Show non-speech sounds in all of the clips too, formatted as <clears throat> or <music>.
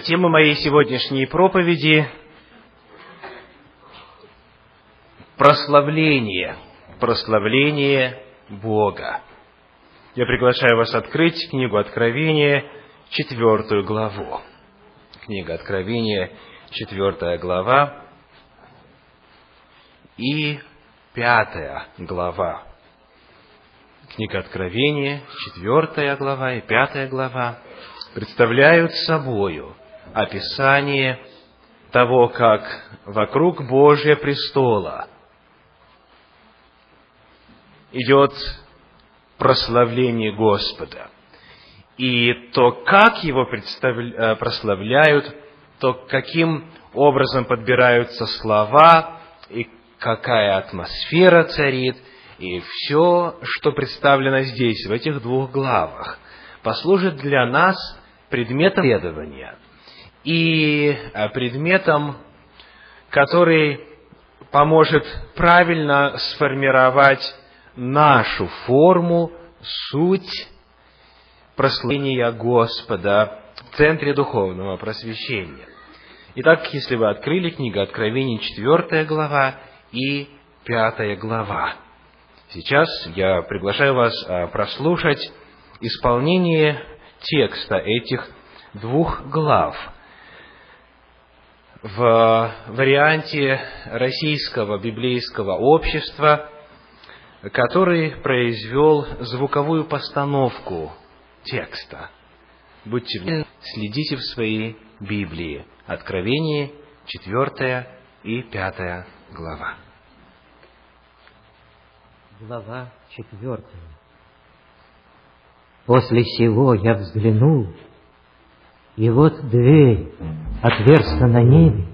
Тема моей сегодняшней проповеди – прославление, прославление Бога. Я приглашаю вас открыть книгу Откровения, четвертую главу. Книга Откровения, четвертая глава и пятая глава. Книга Откровения, четвертая глава и пятая глава представляют собою описание того, как вокруг Божия престола идет прославление Господа. И то, как его э, прославляют, то каким образом подбираются слова, и какая атмосфера царит, и все, что представлено здесь, в этих двух главах, послужит для нас предметом исследования и э, предметом, который поможет правильно сформировать нашу форму, суть прославления Господа в центре духовного просвещения. Итак, если вы открыли книгу Откровений, 4 глава и 5 глава. Сейчас я приглашаю вас э, прослушать исполнение текста этих двух глав в варианте российского библейского общества, который произвел звуковую постановку текста. Будьте внимательны, следите в своей Библии. Откровение, 4 и 5 глава. Глава 4. После сего я взглянул, и вот дверь отверста на небе,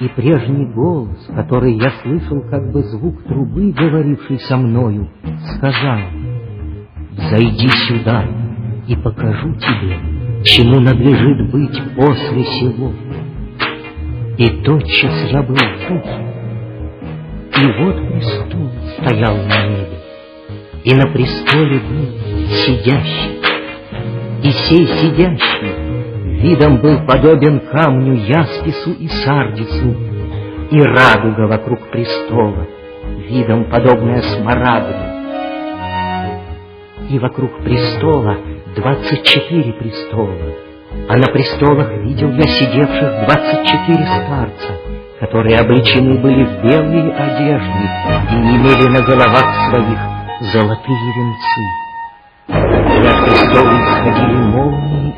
и прежний голос, который я слышал, как бы звук трубы, говоривший со мною, сказал, «Зайди сюда, и покажу тебе, чему надлежит быть после сего». И тотчас я был тут, и вот престол стоял на небе, и на престоле был сидящий. И сей сидящий видом был подобен камню яспису и сардису, и радуга вокруг престола, видом подобная смарагду. И вокруг престола двадцать четыре престола, а на престолах видел я сидевших двадцать четыре старца, которые облечены были в белые одежды и имели на головах своих золотые венцы.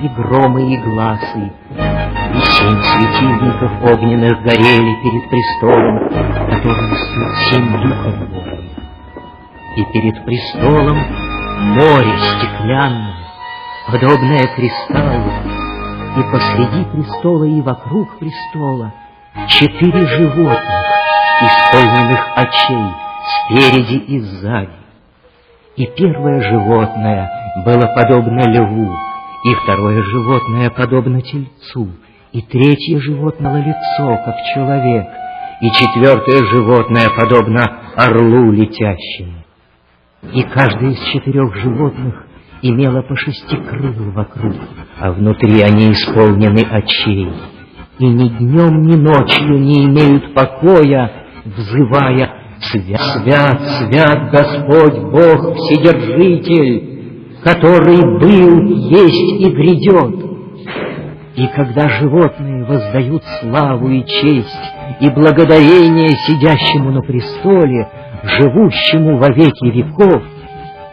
И громы и глазы, и семь светильников огненных горели перед престолом, который несут семь духов Божьих. И перед престолом море стеклянное, подобное кристаллу, и посреди престола и вокруг престола четыре животных, исполненных очей, спереди и сзади. И первое животное было подобно льву, и второе животное подобно тельцу, и третье животное лицо, как человек, и четвертое животное подобно орлу летящему. И каждое из четырех животных имело по шести крыл вокруг, а внутри они исполнены очей, и ни днем, ни ночью не имеют покоя, взывая Свят, свят, свят Господь Бог Вседержитель, который был, есть и грядет. И когда животные воздают славу и честь и благодарение сидящему на престоле, живущему во веки веков,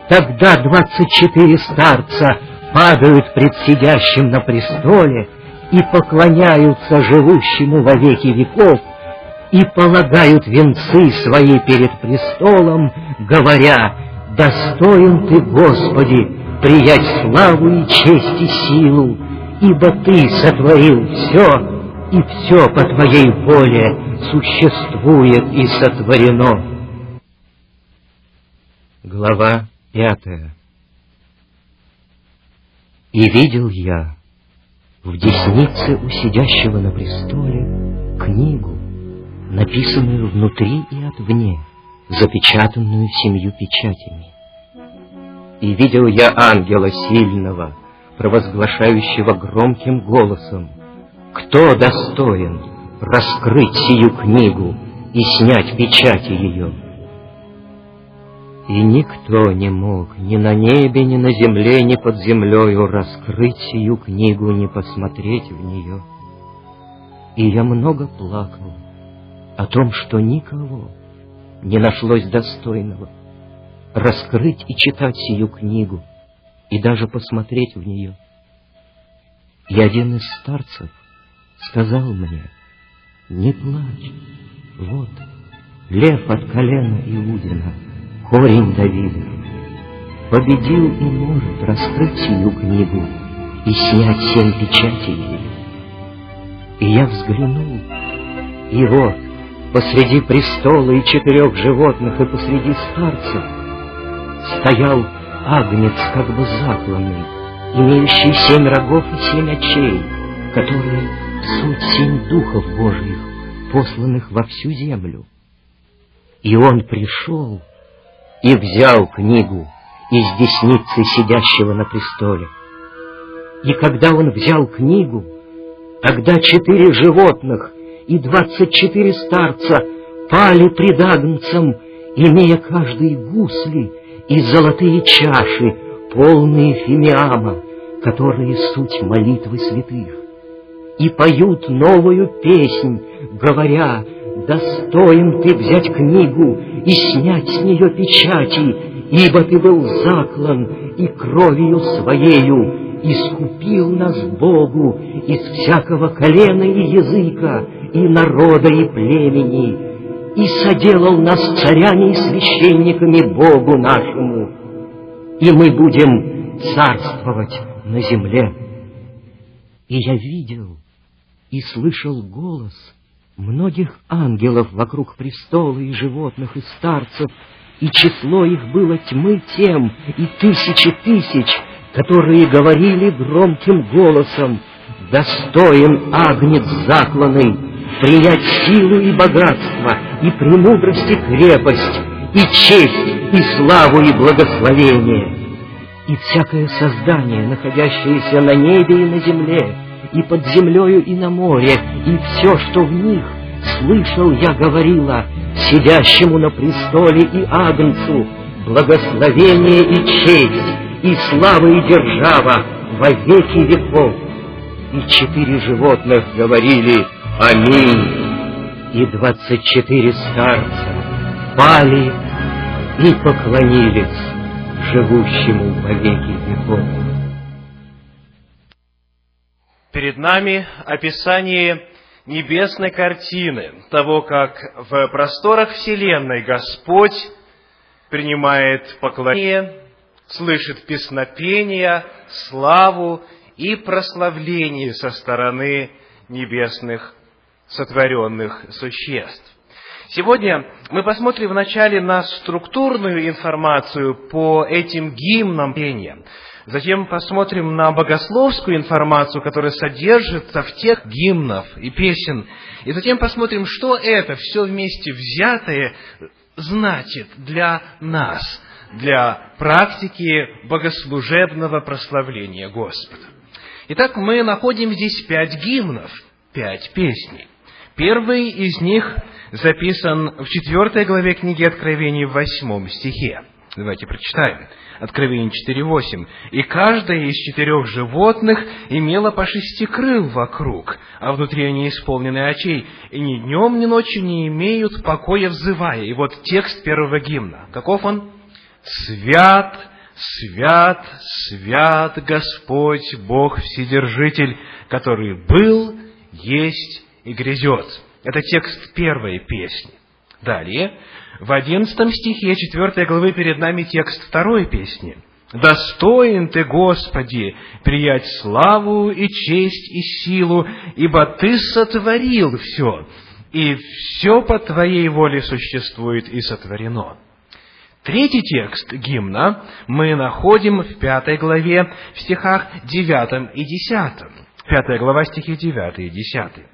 тогда двадцать четыре старца падают пред сидящим на престоле и поклоняются живущему во веки веков, и полагают венцы свои перед престолом, говоря, «Достоин Ты, Господи, приять славу и честь и силу, ибо Ты сотворил все, и все по Твоей воле существует и сотворено». Глава пятая И видел я в деснице у сидящего на престоле книгу, написанную внутри и отвне, запечатанную семью печатями. И видел я ангела сильного, провозглашающего громким голосом, Кто достоин раскрыть сию книгу и снять печати ее? И никто не мог ни на небе, ни на земле, ни под землею раскрыть сию книгу, ни посмотреть в нее. И я много плакал о том, что никого не нашлось достойного раскрыть и читать сию книгу, и даже посмотреть в нее. И один из старцев сказал мне, не плачь, вот, лев от колена Иудина — корень Давида, победил и может раскрыть сию книгу и снять семь печатей ее. И я взглянул, и вот, посреди престола и четырех животных и посреди старцев стоял агнец, как бы закланный, имеющий семь рогов и семь очей, которые суть семь духов Божьих, посланных во всю землю. И он пришел и взял книгу из десницы сидящего на престоле. И когда он взял книгу, тогда четыре животных и двадцать четыре старца пали пред Агнцем, имея каждый гусли и золотые чаши, полные фимиама, которые суть молитвы святых, и поют новую песнь, говоря, достоин ты взять книгу и снять с нее печати, ибо ты был заклан и кровью своею искупил нас Богу из всякого колена и языка, и народа и племени, и соделал нас царями и священниками Богу нашему, и мы будем царствовать на земле. И я видел и слышал голос — многих ангелов вокруг престола и животных и старцев, и число их было тьмы тем и тысячи тысяч, которые говорили громким голосом, «Достоин агнец закланный, принять силу и богатство, и премудрость и крепость, и честь, и славу, и благословение». И всякое создание, находящееся на небе и на земле, и под землею, и на море, и все, что в них, слышал я говорила сидящему на престоле и Агнцу, благословение и честь, и слава и держава во веки веков. И четыре животных говорили «Аминь». И двадцать четыре старца пали и поклонились живущему во веки веков. Перед нами описание небесной картины того, как в просторах Вселенной Господь принимает поклонение, слышит песнопения, славу и прославление со стороны небесных сотворенных существ. Сегодня мы посмотрим вначале на структурную информацию по этим гимнам пения. Затем посмотрим на богословскую информацию, которая содержится в тех гимнов и песен. И затем посмотрим, что это все вместе взятое значит для нас, для практики богослужебного прославления Господа. Итак, мы находим здесь пять гимнов, пять песней. Первый из них записан в четвертой главе книги Откровений в восьмом стихе. Давайте прочитаем. Откровение 4.8. «И каждое из четырех животных имело по шести крыл вокруг, а внутри они исполнены очей, и ни днем, ни ночью не имеют покоя взывая». И вот текст первого гимна. Каков он? «Свят, свят, свят Господь, Бог Вседержитель, который был, есть и грядет». Это текст первой песни. Далее, в одиннадцатом стихе четвертой главы перед нами текст второй песни. «Достоин Ты, Господи, приять славу и честь и силу, ибо Ты сотворил все, и все по Твоей воле существует и сотворено». Третий текст гимна мы находим в пятой главе, в стихах девятом и десятом. Пятая глава, стихи девятый и десятый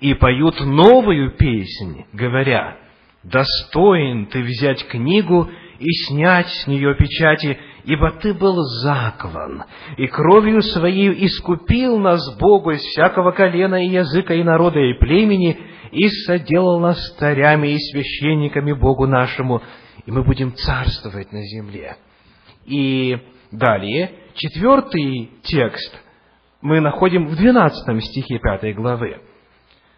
и поют новую песнь, говоря, «Достоин ты взять книгу и снять с нее печати, ибо Ты был заклан, и кровью Своей искупил нас Богу из всякого колена и языка и народа и племени, и соделал нас царями и священниками Богу нашему, и мы будем царствовать на земле. И далее, четвертый текст мы находим в двенадцатом стихе пятой главы,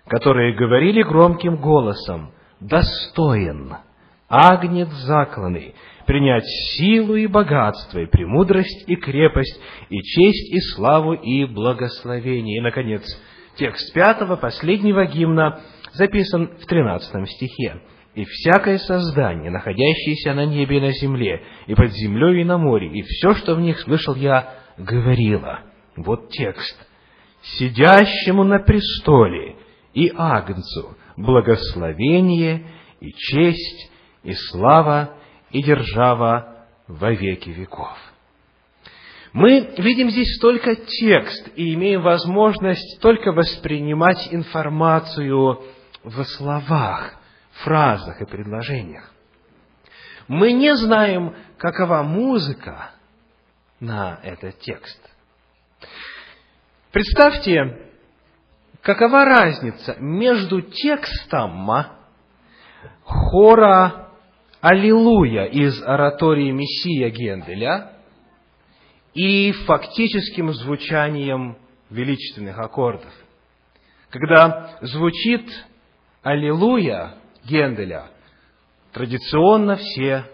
которые говорили громким голосом, «Достоин, агнец закланный, принять силу и богатство, и премудрость, и крепость, и честь, и славу, и благословение». И, наконец, текст пятого, последнего гимна, записан в тринадцатом стихе. «И всякое создание, находящееся на небе и на земле, и под землей и на море, и все, что в них слышал я, говорило». Вот текст. «Сидящему на престоле и Агнцу благословение и честь и слава и держава во веки веков». Мы видим здесь только текст и имеем возможность только воспринимать информацию в словах, фразах и предложениях. Мы не знаем, какова музыка на этот текст. Представьте, какова разница между текстом хора «Аллилуйя» из оратории Мессия Генделя и фактическим звучанием величественных аккордов. Когда звучит «Аллилуйя» Генделя, традиционно все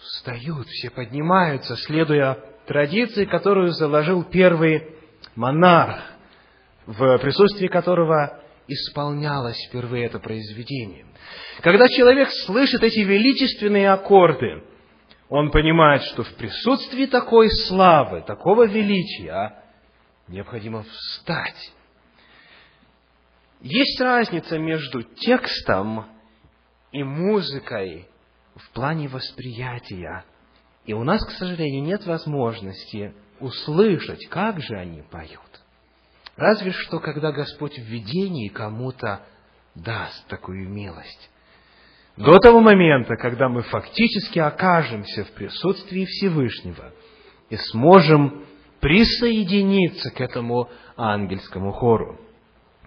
встают, все поднимаются, следуя традиции, которую заложил первый монарх, в присутствии которого исполнялось впервые это произведение. Когда человек слышит эти величественные аккорды, он понимает, что в присутствии такой славы, такого величия необходимо встать. Есть разница между текстом и музыкой в плане восприятия. И у нас, к сожалению, нет возможности услышать, как же они поют. Разве что, когда Господь в видении кому-то даст такую милость. До того момента, когда мы фактически окажемся в присутствии Всевышнего и сможем присоединиться к этому ангельскому хору.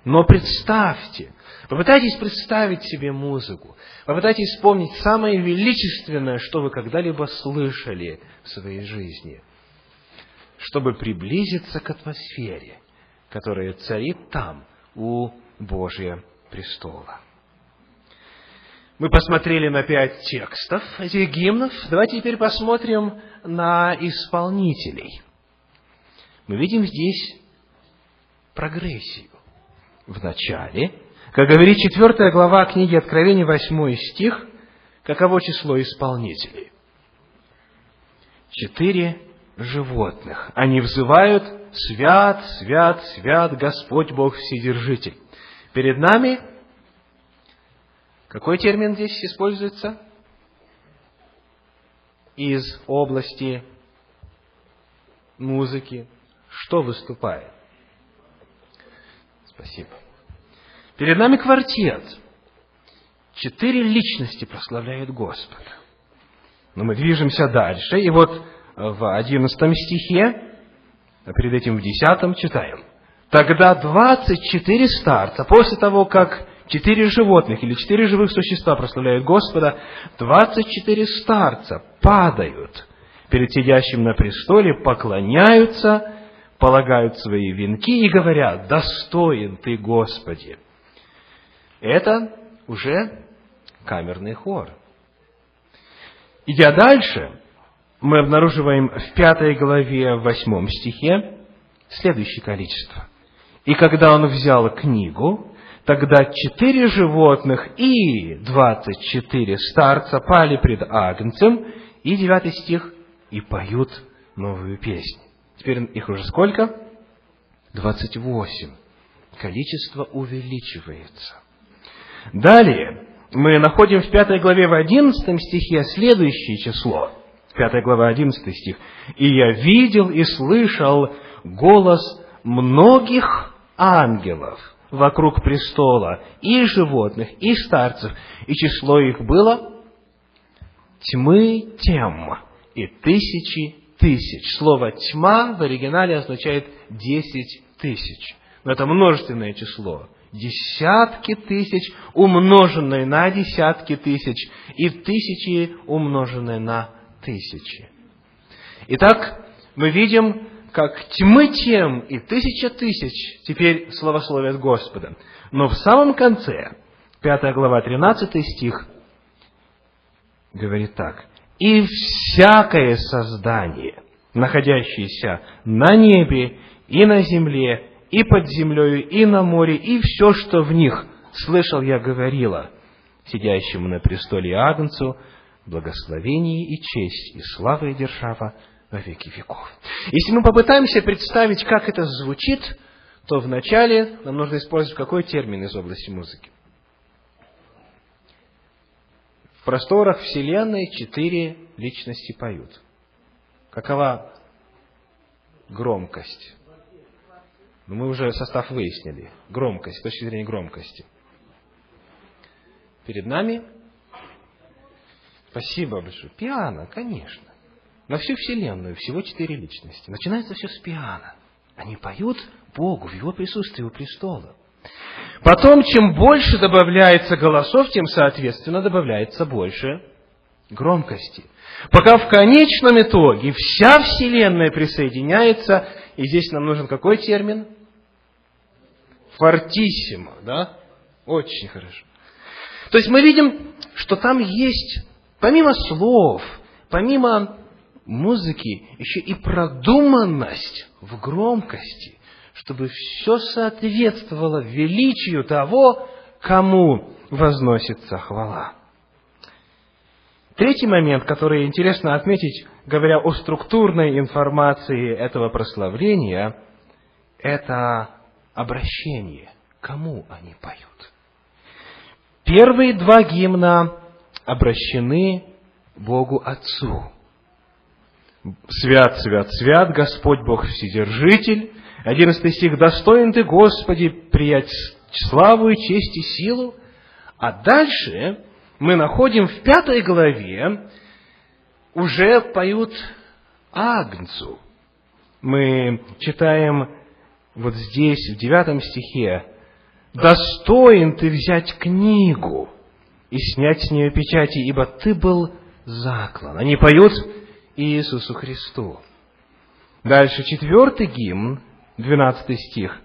Но представьте, попытайтесь представить себе музыку, попытайтесь вспомнить самое величественное, что вы когда-либо слышали в своей жизни – чтобы приблизиться к атмосфере, которая царит там, у Божия престола. Мы посмотрели на пять текстов этих гимнов. Давайте теперь посмотрим на исполнителей. Мы видим здесь прогрессию. В начале, как говорит четвертая глава книги Откровения, восьмой стих, каково число исполнителей? Четыре животных. Они взывают «Свят, свят, свят Господь Бог Вседержитель». Перед нами какой термин здесь используется? Из области музыки. Что выступает? Спасибо. Перед нами квартет. Четыре личности прославляют Господа. Но мы движемся дальше, и вот в одиннадцатом стихе, а перед этим в десятом читаем. Тогда двадцать четыре старца, после того, как четыре животных или четыре живых существа прославляют Господа, двадцать четыре старца падают перед сидящим на престоле, поклоняются, полагают свои венки и говорят, «Достоин Ты, Господи!» Это уже камерный хор. Идя дальше, мы обнаруживаем в пятой главе, в восьмом стихе, следующее количество. «И когда он взял книгу, тогда четыре животных и двадцать четыре старца пали пред Агнцем, и девятый стих, и поют новую песнь». Теперь их уже сколько? Двадцать восемь. Количество увеличивается. Далее мы находим в пятой главе в одиннадцатом стихе следующее число – 5 глава, 11 стих. «И я видел и слышал голос многих ангелов вокруг престола, и животных, и старцев, и число их было тьмы тем, и тысячи тысяч. Слово «тьма» в оригинале означает десять тысяч. Но это множественное число. Десятки тысяч, умноженное на десятки тысяч, и тысячи, умноженное на тысячи. Итак, мы видим, как тьмы тем и тысяча тысяч теперь славословят Господа. Но в самом конце, 5 глава, 13 стих, говорит так. «И всякое создание, находящееся на небе и на земле, и под землею, и на море, и все, что в них, слышал я говорила, сидящему на престоле Агнцу, благословение и честь, и слава и держава во веки веков. Если мы попытаемся представить, как это звучит, то вначале нам нужно использовать какой термин из области музыки? В просторах Вселенной четыре личности поют. Какова громкость? Ну, мы уже состав выяснили. Громкость, с точки зрения громкости. Перед нами, спасибо большое, пиано, конечно. На всю Вселенную всего четыре личности. Начинается все с пиано. Они поют Богу в Его присутствии у престола. Потом, чем больше добавляется голосов, тем, соответственно, добавляется больше громкости. Пока в конечном итоге вся Вселенная присоединяется, и здесь нам нужен какой термин? Фортиссимо, да? Очень хорошо. То есть мы видим, что там есть, помимо слов, помимо музыки, еще и продуманность в громкости, чтобы все соответствовало величию того, кому возносится хвала. Третий момент, который интересно отметить, говоря о структурной информации этого прославления, это обращение. Кому они поют? Первые два гимна обращены Богу Отцу. Свят, свят, свят, Господь Бог Вседержитель. Одиннадцатый стих. Достоин Ты, Господи, приять славу и честь и силу. А дальше мы находим в пятой главе, уже поют Агнцу. Мы читаем вот здесь, в девятом стихе, «Достоин ты взять книгу и снять с нее печати, ибо ты был заклан». Они поют Иисусу Христу. Дальше четвертый гимн, двенадцатый стих,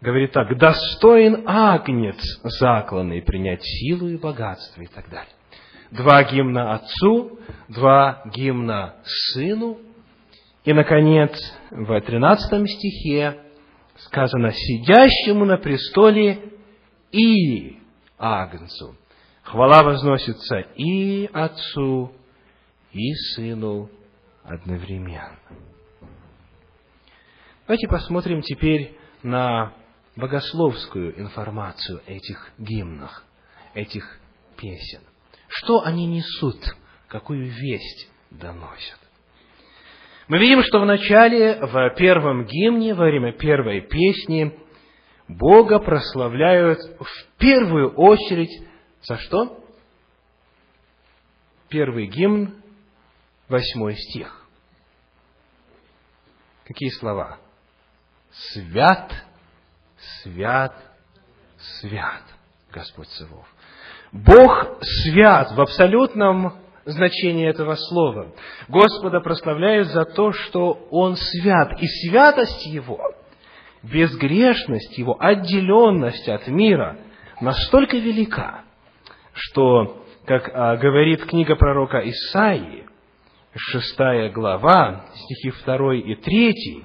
говорит так, «Достоин агнец закланный принять силу и богатство» и так далее. Два гимна Отцу, два гимна Сыну, и, наконец, в тринадцатом стихе сказано «сидящему на престоле и Агнцу». Хвала возносится и Отцу, и Сыну одновременно. Давайте посмотрим теперь на богословскую информацию этих гимнах, этих песен. Что они несут, какую весть доносят. Мы видим, что в начале, в первом гимне, во время первой песни, Бога прославляют в первую очередь за что? Первый гимн, восьмой стих. Какие слова? Свят, свят, свят, Господь Савов. Бог свят в абсолютном значении этого слова. Господа прославляют за то, что Он свят. И святость Его, безгрешность Его, отделенность от мира настолько велика, что, как а, говорит книга пророка Исаии, шестая глава, стихи второй и третий,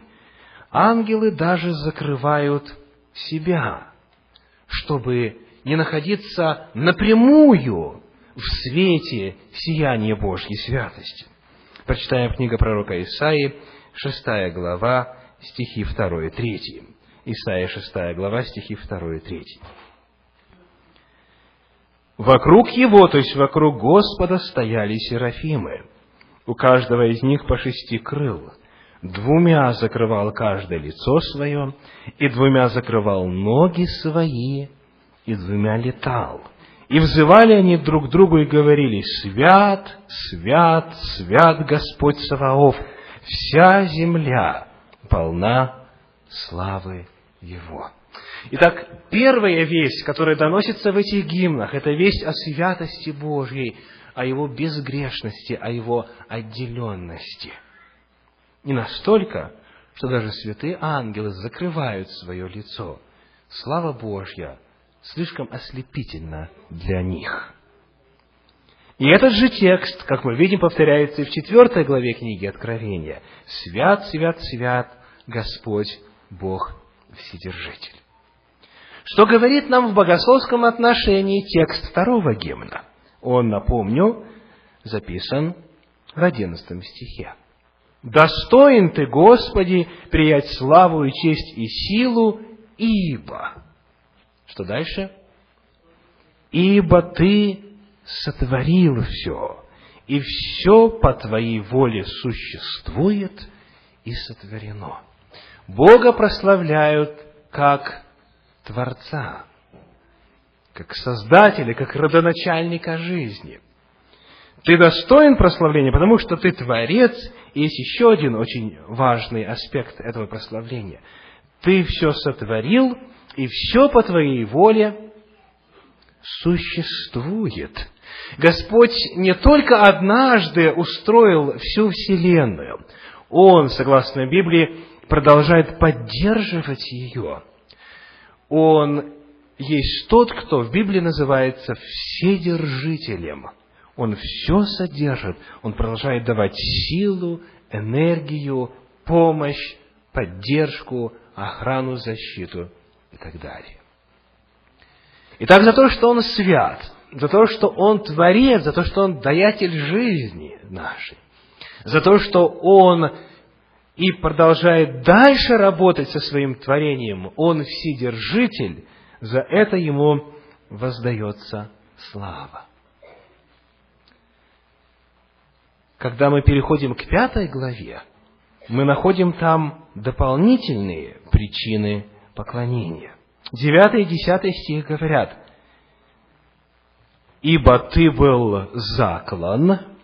ангелы даже закрывают себя, чтобы не находиться напрямую в свете сияния Божьей святости. Прочитаем книга пророка Исаии, шестая глава, стихи 2 и 3. Исаия, шестая глава, стихи 2 и 3. Вокруг его, то есть вокруг Господа, стояли серафимы. У каждого из них по шести крыл. Двумя закрывал каждое лицо свое, и двумя закрывал ноги свои, и двумя летал. И взывали они друг к другу и говорили, «Свят, свят, свят Господь Саваоф, вся земля полна славы Его». Итак, первая весть, которая доносится в этих гимнах, это весть о святости Божьей, о Его безгрешности, о Его отделенности. И настолько, что даже святые ангелы закрывают свое лицо. Слава Божья слишком ослепительна для них. И этот же текст, как мы видим, повторяется и в четвертой главе книги Откровения. «Свят, свят, свят Господь Бог Вседержитель». Что говорит нам в богословском отношении текст второго гимна? Он, напомню, записан в одиннадцатом стихе. «Достоин Ты, Господи, приять славу и честь и силу, ибо...» Что дальше? «Ибо Ты сотворил все, и все по Твоей воле существует и сотворено». Бога прославляют как Творца, как Создателя, как родоначальника жизни. Ты достоин прославления, потому что ты Творец, и есть еще один очень важный аспект этого прославления. Ты все сотворил, и все по твоей воле существует. Господь не только однажды устроил всю Вселенную, Он, согласно Библии, продолжает поддерживать ее – он есть тот, кто в Библии называется вседержителем. Он все содержит, он продолжает давать силу, энергию, помощь, поддержку, охрану, защиту и так далее. Итак, за то, что Он свят, за то, что Он творец, за то, что Он даятель жизни нашей, за то, что Он и продолжает дальше работать со своим творением, он вседержитель, за это ему воздается слава. Когда мы переходим к пятой главе, мы находим там дополнительные причины поклонения. Девятый и десятый стих говорят, «Ибо ты был заклан,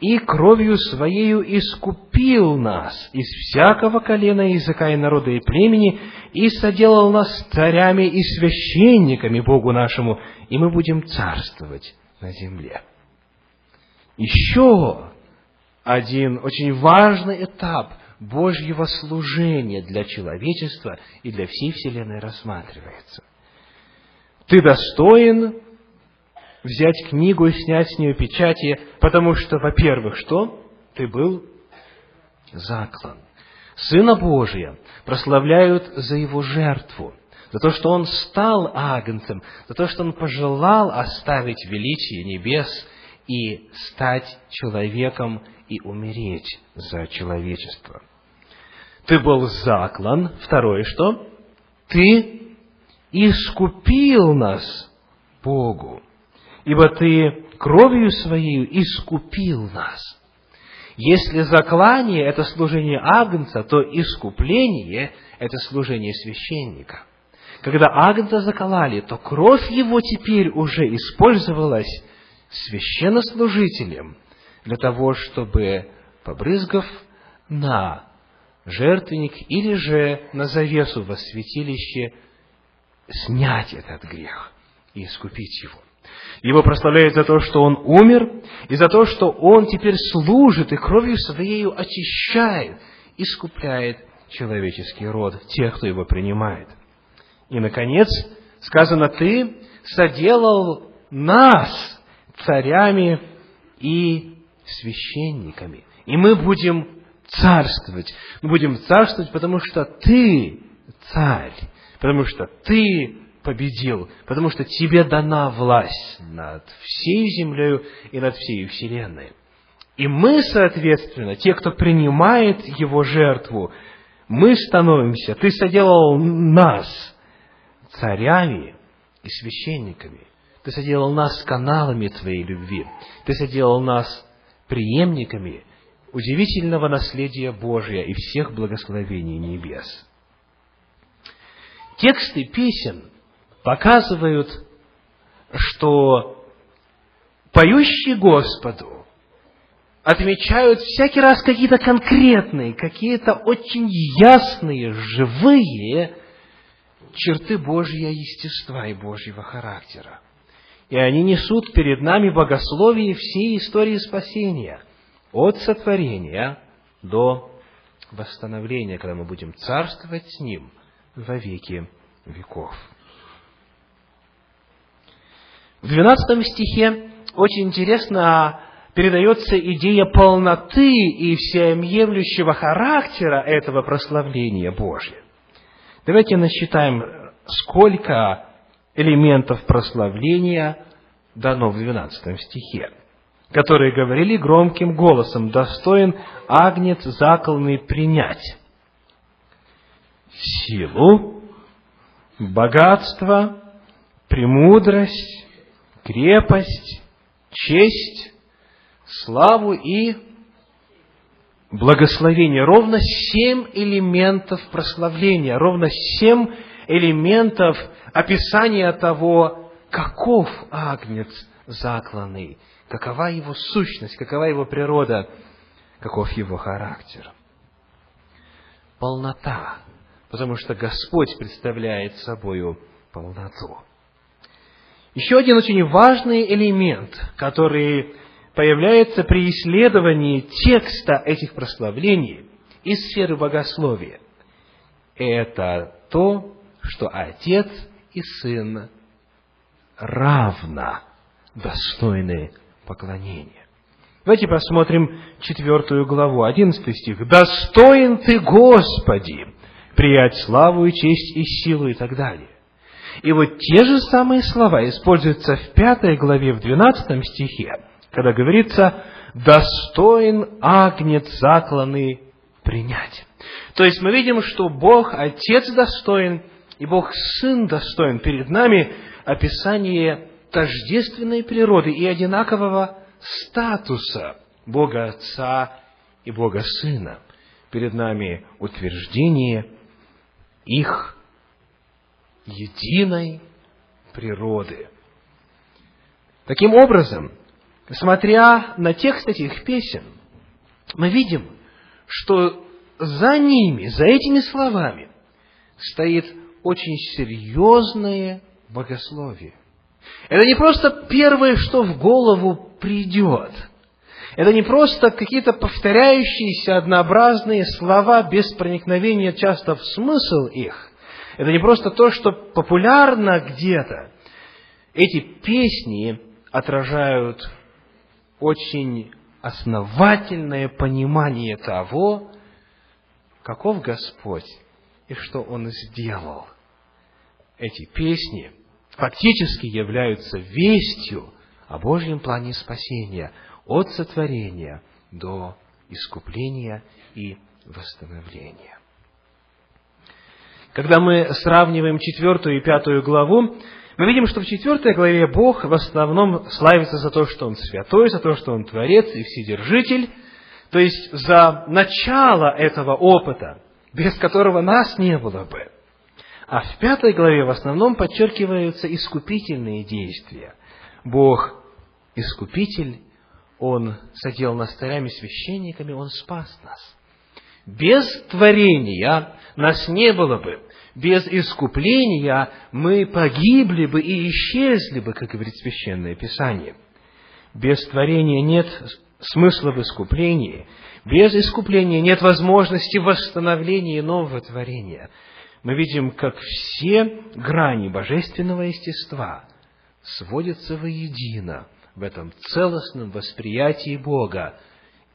и кровью Своею искупил нас из всякого колена, языка и народа и племени, и соделал нас царями и священниками Богу нашему, и мы будем царствовать на земле. Еще один очень важный этап Божьего служения для человечества и для всей Вселенной рассматривается. Ты достоин взять книгу и снять с нее печати, потому что, во-первых, что? Ты был заклан. Сына Божия прославляют за его жертву, за то, что он стал агнцем, за то, что он пожелал оставить величие небес и стать человеком и умереть за человечество. Ты был заклан. Второе что? Ты искупил нас Богу ибо Ты кровью Своей искупил нас. Если заклание – это служение Агнца, то искупление – это служение священника. Когда Агнца заколали, то кровь его теперь уже использовалась священнослужителем для того, чтобы, побрызгав на жертвенник или же на завесу во святилище, снять этот грех и искупить его. Его прославляют за то, что Он умер, и за то, что Он теперь служит и кровью Своей очищает, искупляет человеческий род, тех, кто Его принимает. И, наконец, сказано, Ты соделал нас царями и священниками. И мы будем царствовать. Мы будем царствовать, потому что Ты царь, потому что Ты победил, потому что тебе дана власть над всей землей и над всей вселенной. И мы, соответственно, те, кто принимает его жертву, мы становимся, ты соделал нас царями и священниками. Ты соделал нас каналами Твоей любви. Ты соделал нас преемниками удивительного наследия Божия и всех благословений небес. Тексты песен показывают что поющие Господу отмечают всякий раз какие-то конкретные, какие-то очень ясные, живые черты Божьего естества и Божьего характера. И они несут перед нами богословие всей истории спасения, от сотворения до восстановления, когда мы будем царствовать с Ним во веки веков. В 12 стихе очень интересно передается идея полноты и всеобъемлющего характера этого прославления Божьего. Давайте насчитаем, сколько элементов прославления дано в 12 стихе, которые говорили громким голосом, достоин агнец заколный принять силу, богатство, премудрость, крепость, честь, славу и благословение. Ровно семь элементов прославления, ровно семь элементов описания того, каков агнец закланный, какова его сущность, какова его природа, каков его характер. Полнота, потому что Господь представляет собою полноту. Еще один очень важный элемент, который появляется при исследовании текста этих прославлений из сферы богословия, это то, что Отец и Сын равно достойны поклонения. Давайте посмотрим четвертую главу, одиннадцатый стих. «Достоин ты, Господи, приять славу и честь и силу» и так далее. И вот те же самые слова используются в пятой главе, в двенадцатом стихе, когда говорится «достоин агнец закланный принять». То есть мы видим, что Бог Отец достоин, и Бог Сын достоин перед нами описание тождественной природы и одинакового статуса Бога Отца и Бога Сына. Перед нами утверждение их единой природы. Таким образом, смотря на текст этих песен, мы видим, что за ними, за этими словами стоит очень серьезное богословие. Это не просто первое, что в голову придет. Это не просто какие-то повторяющиеся однообразные слова без проникновения часто в смысл их. Это не просто то, что популярно где-то. Эти песни отражают очень основательное понимание того, каков Господь и что Он сделал. Эти песни фактически являются вестью о Божьем плане спасения от сотворения до искупления и восстановления. Когда мы сравниваем четвертую и пятую главу, мы видим, что в четвертой главе Бог в основном славится за то, что Он святой, за то, что Он Творец и Вседержитель, то есть за начало этого опыта, без которого нас не было бы. А в пятой главе в основном подчеркиваются искупительные действия. Бог искупитель, Он садил нас царями, священниками, Он спас нас. Без творения нас не было бы. Без искупления мы погибли бы и исчезли бы, как говорит Священное Писание. Без творения нет смысла в искуплении. Без искупления нет возможности восстановления нового творения. Мы видим, как все грани божественного естества сводятся воедино в этом целостном восприятии Бога.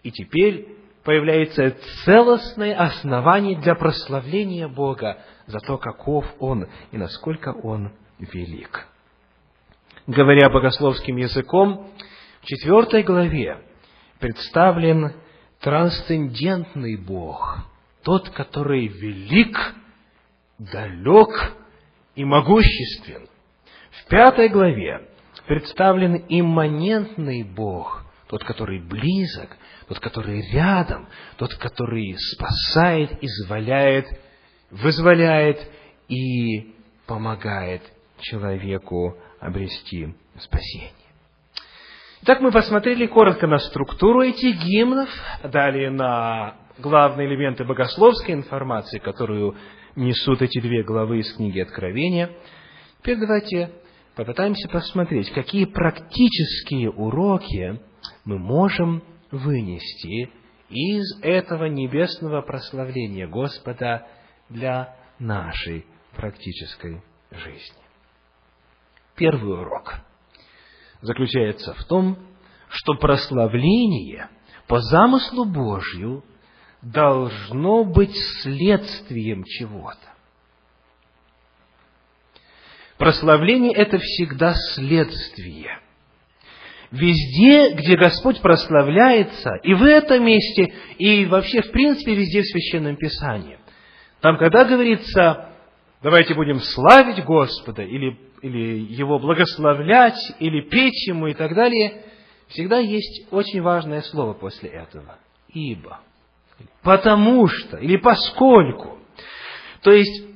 И теперь появляется целостное основание для прославления Бога за то, каков Он и насколько Он велик. Говоря богословским языком, в четвертой главе представлен трансцендентный Бог, тот, который велик, далек и могуществен. В пятой главе представлен имманентный Бог, тот, который близок, тот, который рядом, тот, который спасает, изволяет, вызволяет и помогает человеку обрести спасения. Итак, мы посмотрели коротко на структуру этих гимнов, далее на главные элементы богословской информации, которую несут эти две главы из книги Откровения. Теперь давайте попытаемся посмотреть, какие практические уроки мы можем вынести из этого небесного прославления Господа для нашей практической жизни. Первый урок заключается в том, что прославление по замыслу Божью должно быть следствием чего-то. Прославление – это всегда следствие. Везде, где Господь прославляется, и в этом месте, и вообще, в принципе, везде в Священном Писании, там, когда говорится, давайте будем славить Господа, или, или Его благословлять, или петь Ему и так далее, всегда есть очень важное слово после этого. Ибо. Потому что, или поскольку. То есть,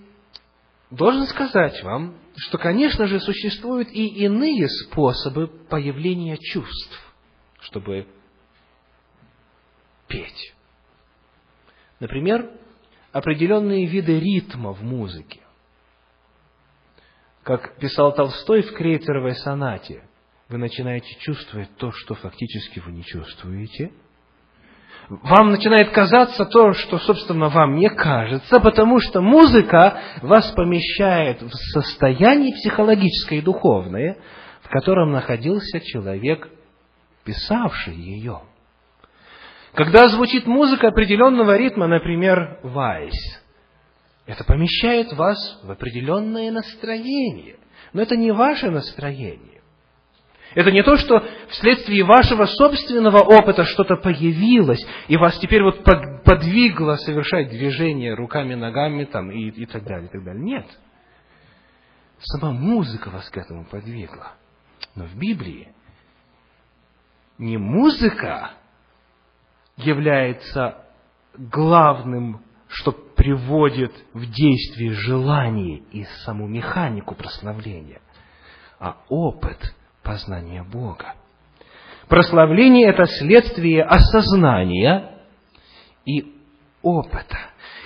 должен сказать вам, что, конечно же, существуют и иные способы появления чувств, чтобы петь. Например, определенные виды ритма в музыке. Как писал Толстой в Крейцеровой сонате, вы начинаете чувствовать то, что фактически вы не чувствуете – вам начинает казаться то, что, собственно, вам не кажется, потому что музыка вас помещает в состояние психологическое и духовное, в котором находился человек, писавший ее. Когда звучит музыка определенного ритма, например, вальс, это помещает вас в определенное настроение. Но это не ваше настроение. Это не то, что вследствие вашего собственного опыта что-то появилось, и вас теперь вот подвигло совершать движения руками, ногами там, и, и так далее, и так далее. Нет. Сама музыка вас к этому подвигла. Но в Библии не музыка является главным, что приводит в действие желание и саму механику прославления, а опыт – познания Бога. Прославление – это следствие осознания и опыта.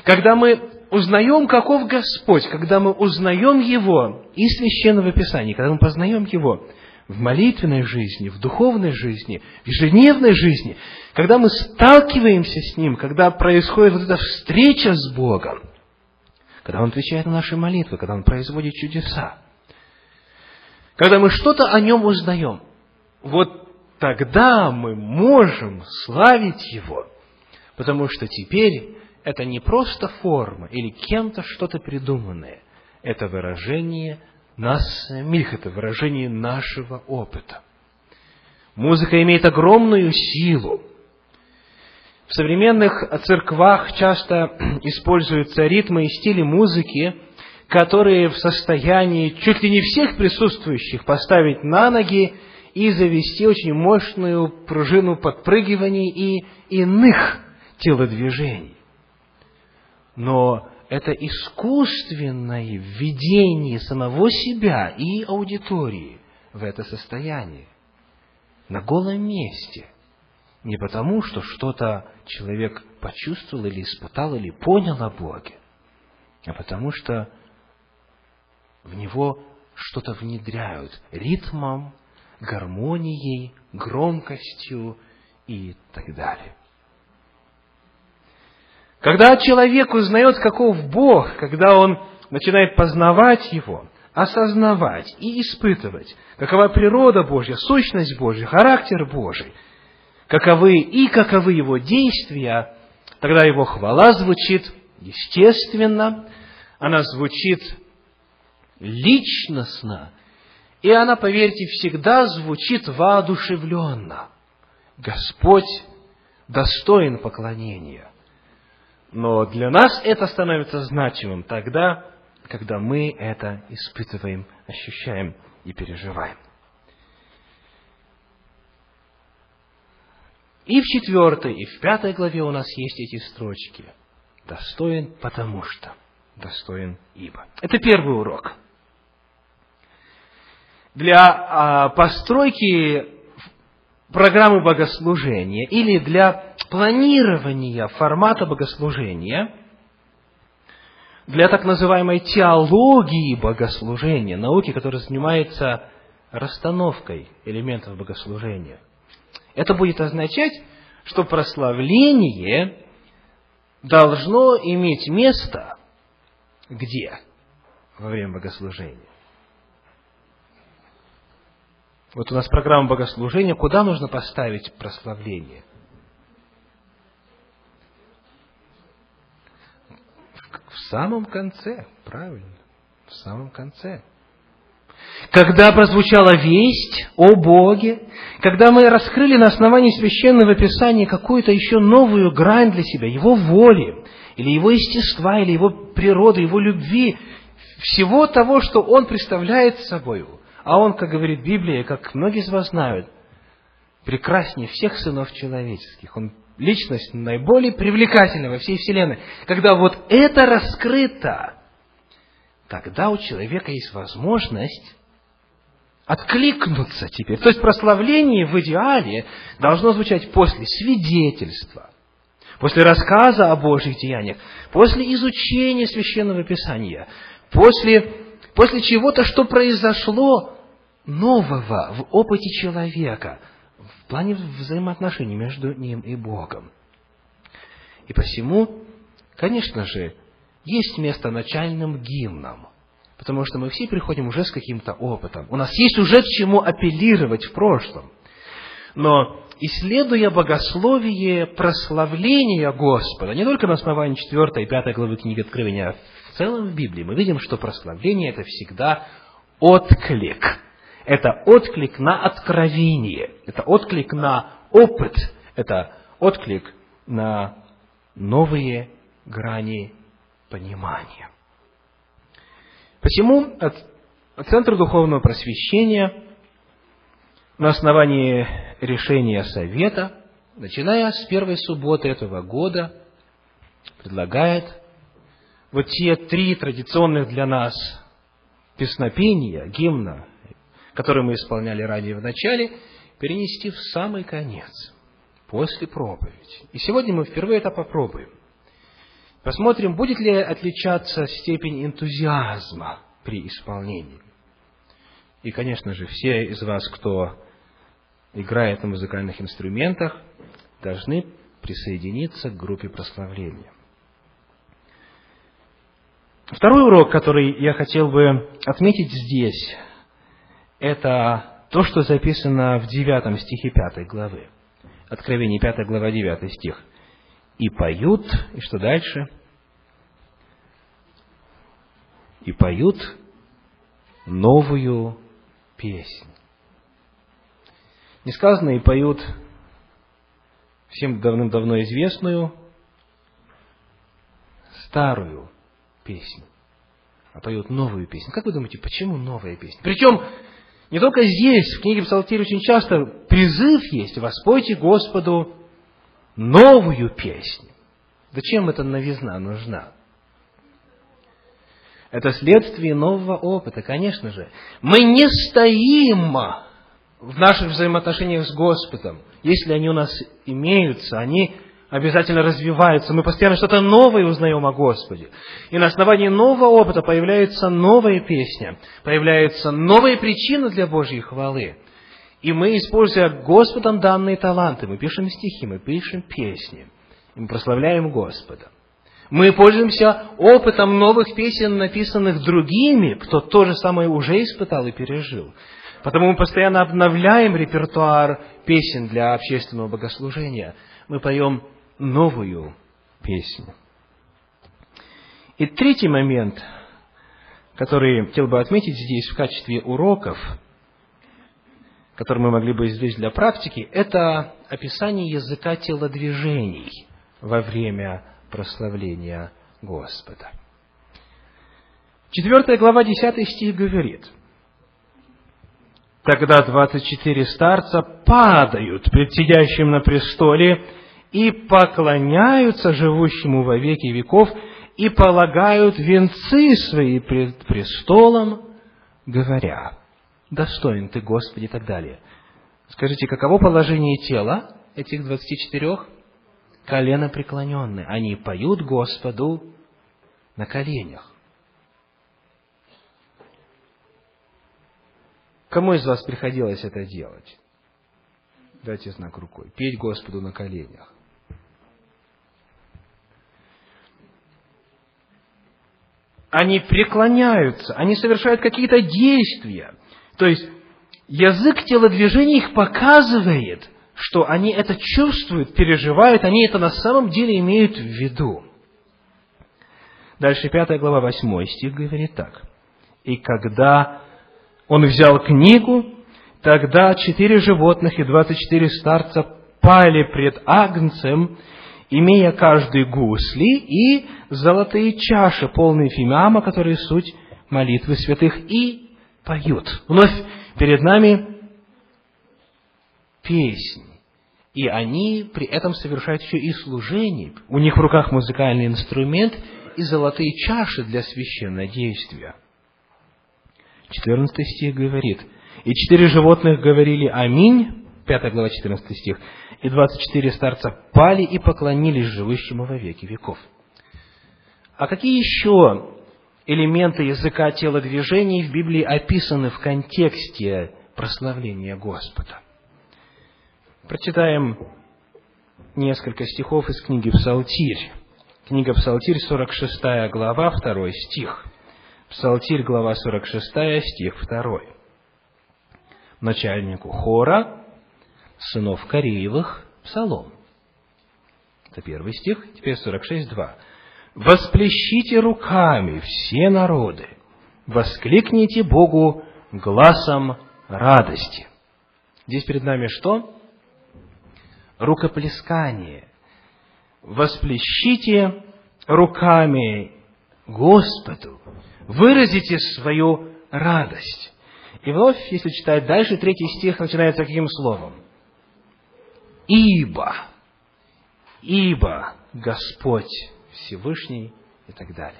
Когда мы узнаем, каков Господь, когда мы узнаем Его из Священного Писания, когда мы познаем Его в молитвенной жизни, в духовной жизни, в ежедневной жизни, когда мы сталкиваемся с Ним, когда происходит вот эта встреча с Богом, когда Он отвечает на наши молитвы, когда Он производит чудеса – когда мы что-то о нем узнаем, вот тогда мы можем славить его, потому что теперь это не просто форма или кем-то что-то придуманное, это выражение нас самих, это выражение нашего опыта. Музыка имеет огромную силу. В современных церквах часто <clears throat> используются ритмы и стили музыки, которые в состоянии чуть ли не всех присутствующих поставить на ноги и завести очень мощную пружину подпрыгиваний и иных телодвижений. Но это искусственное введение самого себя и аудитории в это состояние. На голом месте. Не потому, что что-то человек почувствовал или испытал, или понял о Боге, а потому что в него что-то внедряют ритмом, гармонией, громкостью и так далее. Когда человек узнает, каков Бог, когда он начинает познавать Его, осознавать и испытывать, какова природа Божья, сущность Божья, характер Божий, каковы и каковы Его действия, тогда Его хвала звучит естественно, она звучит личностно, и она, поверьте, всегда звучит воодушевленно. Господь достоин поклонения. Но для нас это становится значимым тогда, когда мы это испытываем, ощущаем и переживаем. И в четвертой, и в пятой главе у нас есть эти строчки. Достоин, потому что. Достоин, ибо. Это первый урок – для а, постройки программы богослужения или для планирования формата богослужения, для так называемой теологии богослужения, науки, которая занимается расстановкой элементов богослужения. Это будет означать, что прославление должно иметь место где? Во время богослужения. Вот у нас программа богослужения. Куда нужно поставить прославление? В самом конце, правильно, в самом конце. Когда прозвучала весть о Боге, когда мы раскрыли на основании священного писания какую-то еще новую грань для себя, Его воли, или Его естества, или Его природы, Его любви, всего того, что Он представляет собой. А Он, как говорит Библия, как многие из вас знают, прекраснее всех сынов человеческих. Он личность наиболее привлекательная во всей Вселенной. Когда вот это раскрыто, тогда у человека есть возможность откликнуться теперь. То есть прославление в идеале должно звучать после свидетельства, после рассказа о Божьих деяниях, после изучения Священного Писания, после, после чего-то, что произошло нового в опыте человека, в плане взаимоотношений между ним и Богом. И посему, конечно же, есть место начальным гимнам, потому что мы все приходим уже с каким-то опытом. У нас есть уже к чему апеллировать в прошлом. Но исследуя богословие прославления Господа, не только на основании 4 и 5 главы книги Откровения, а в целом в Библии, мы видим, что прославление – это всегда отклик. Это отклик на откровение, это отклик на опыт, это отклик на новые грани понимания. Посему Центр Духовного Просвещения на основании решения Совета, начиная с первой субботы этого года, предлагает вот те три традиционных для нас песнопения, гимна, которые мы исполняли ранее в начале, перенести в самый конец, после проповеди. И сегодня мы впервые это попробуем. Посмотрим, будет ли отличаться степень энтузиазма при исполнении. И, конечно же, все из вас, кто играет на музыкальных инструментах, должны присоединиться к группе прославления. Второй урок, который я хотел бы отметить здесь, это то, что записано в 9 стихе 5 главы. Откровение 5 глава 9 стих. «И поют», и что дальше? «И поют новую песнь». Не сказано, и поют всем давным-давно известную старую песню, а поют новую песню. Как вы думаете, почему новая песня? Причем не только здесь, в книге Псалтирь очень часто призыв есть, воспойте Господу новую песню. Зачем эта новизна нужна? Это следствие нового опыта, конечно же. Мы не стоим в наших взаимоотношениях с Господом. Если они у нас имеются, они обязательно развиваются. Мы постоянно что-то новое узнаем о Господе. И на основании нового опыта появляется новая песня, появляется новая причина для Божьей хвалы. И мы, используя Господом данные таланты, мы пишем стихи, мы пишем песни, мы прославляем Господа. Мы пользуемся опытом новых песен, написанных другими, кто то же самое уже испытал и пережил. Потому мы постоянно обновляем репертуар песен для общественного богослужения. Мы поем новую песню. И третий момент, который хотел бы отметить здесь в качестве уроков, которые мы могли бы извлечь для практики, это описание языка телодвижений во время прославления Господа. Четвертая глава, десятый стих говорит, «Тогда двадцать четыре старца падают пред сидящим на престоле и поклоняются живущему во веки веков и полагают венцы свои пред престолом, говоря, достоин Ты, Господи, и так далее. Скажите, каково положение тела этих двадцати четырех? Колено преклоненные. Они поют Господу на коленях. Кому из вас приходилось это делать? Дайте знак рукой. Петь Господу на коленях. Они преклоняются, они совершают какие-то действия. То есть, язык телодвижения их показывает, что они это чувствуют, переживают, они это на самом деле имеют в виду. Дальше пятая глава, восьмой стих говорит так. «И когда он взял книгу, тогда четыре животных и двадцать четыре старца пали пред Агнцем, имея каждый гусли и золотые чаши, полные фимиама, которые суть молитвы святых, и поют. Вновь перед нами песни. И они при этом совершают еще и служение. У них в руках музыкальный инструмент и золотые чаши для священного действия. 14 стих говорит, «И четыре животных говорили «Аминь», 5 глава, 14 стих, «И двадцать четыре старца пали и поклонились живущему во веки веков». А какие еще элементы языка телодвижений в Библии описаны в контексте прославления Господа? Прочитаем несколько стихов из книги «Псалтирь». Книга «Псалтирь», 46 глава, 2 стих. Псалтирь, глава 46, стих 2. Начальнику хора, сынов Кореевых, псалом. Это первый стих, теперь 46, 2. «Восплещите руками все народы, воскликните Богу глазом радости». Здесь перед нами что? Рукоплескание. Восплещите руками Господу, выразите свою радость. И вновь, если читать дальше, третий стих начинается каким словом? Ибо, ибо Господь Всевышний и так далее.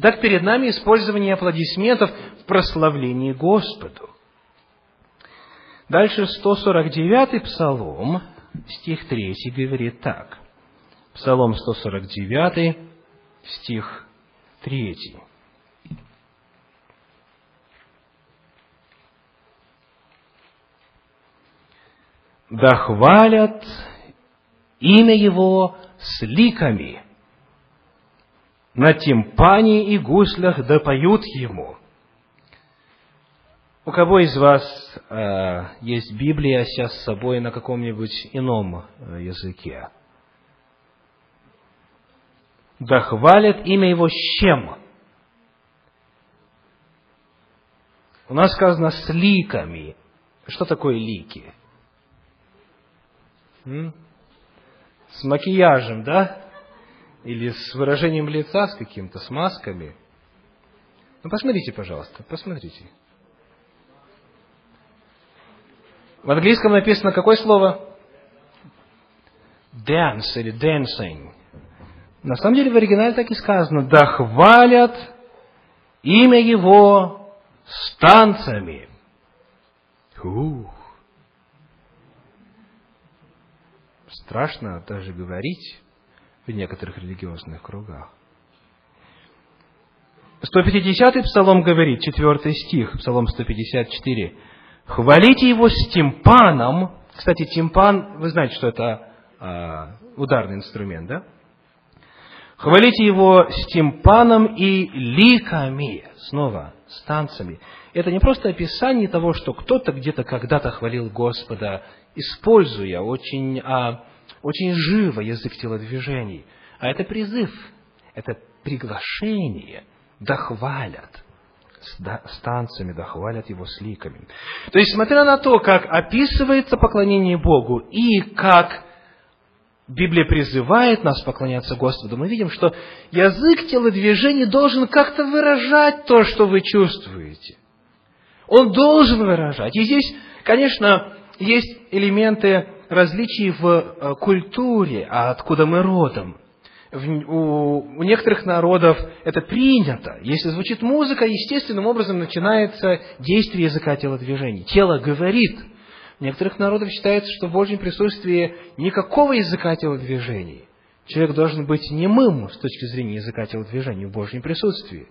Так перед нами использование аплодисментов в прославлении Господу. Дальше 149-й псалом, стих 3 говорит так. Псалом 149, стих 3. Да хвалят имя Его с ликами, на тимпане и гуслях да поют Ему. У кого из вас э, есть Библия сейчас с собой на каком-нибудь ином э, языке? Да хвалят имя Его с чем? У нас сказано с ликами. Что такое лики? С макияжем, да? Или с выражением лица, с каким-то, с масками. Ну, посмотрите, пожалуйста, посмотрите. В английском написано какое слово? Dance или dancing. На самом деле в оригинале так и сказано. Да хвалят имя Его с танцами. Ух. Страшно даже говорить в некоторых религиозных кругах. 150-й псалом говорит, 4 стих, псалом 154. «Хвалите его с тимпаном». Кстати, тимпан, вы знаете, что это а, ударный инструмент, да? Хвалите его с тимпаном и ликами. Снова, с танцами. Это не просто описание того, что кто-то где-то когда-то хвалил Господа, используя очень, а, очень живо язык телодвижений. А это призыв, это приглашение, дохвалят с танцами, дохвалят его с ликами. То есть, смотря на то, как описывается поклонение Богу и как Библия призывает нас поклоняться Господу, мы видим, что язык телодвижений должен как-то выражать то, что вы чувствуете. Он должен выражать. И здесь, конечно, есть элементы различий в э, культуре, а откуда мы родом. у, некоторых народов это принято. Если звучит музыка, естественным образом начинается действие языка телодвижений. Тело говорит. В некоторых народах считается, что в Божьем присутствии никакого языка телодвижений. Человек должен быть немым с точки зрения языка телодвижений в Божьем присутствии.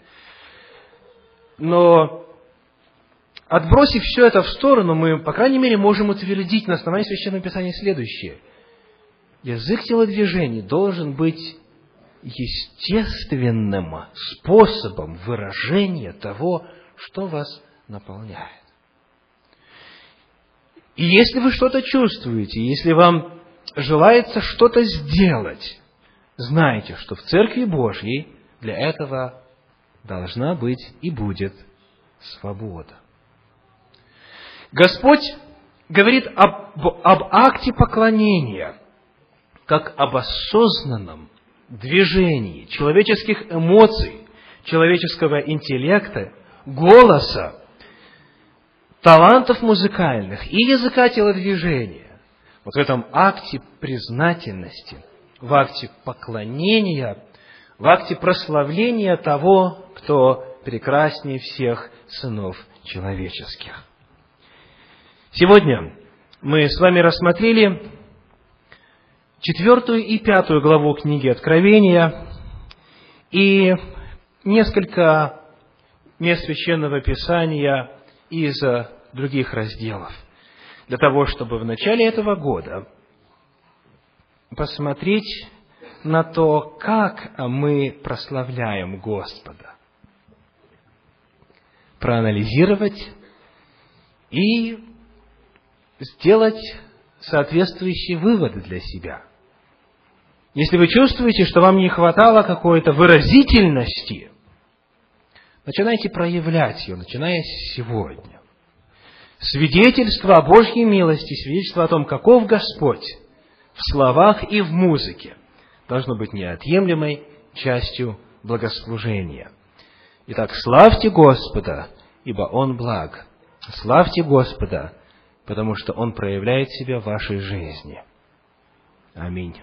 Но отбросив все это в сторону, мы, по крайней мере, можем утвердить на основании Священного Писания следующее. Язык телодвижений должен быть естественным способом выражения того, что вас наполняет. И если вы что-то чувствуете, если вам желается что-то сделать, знайте, что в Церкви Божьей для этого должна быть и будет свобода. Господь говорит об, об акте поклонения, как об осознанном движении человеческих эмоций, человеческого интеллекта, голоса, талантов музыкальных и языка телодвижения. Вот в этом акте признательности, в акте поклонения, в акте прославления того, кто прекраснее всех сынов человеческих. Сегодня мы с вами рассмотрели четвертую и пятую главу книги Откровения и несколько мест Священного Писания из других разделов, для того, чтобы в начале этого года посмотреть на то, как мы прославляем Господа, проанализировать и сделать соответствующие выводы для себя – если вы чувствуете, что вам не хватало какой-то выразительности, начинайте проявлять ее, начиная сегодня. Свидетельство о Божьей милости, свидетельство о том, каков Господь в словах и в музыке, должно быть неотъемлемой частью благослужения. Итак, славьте Господа, ибо Он благ. Славьте Господа, потому что Он проявляет себя в вашей жизни. Аминь.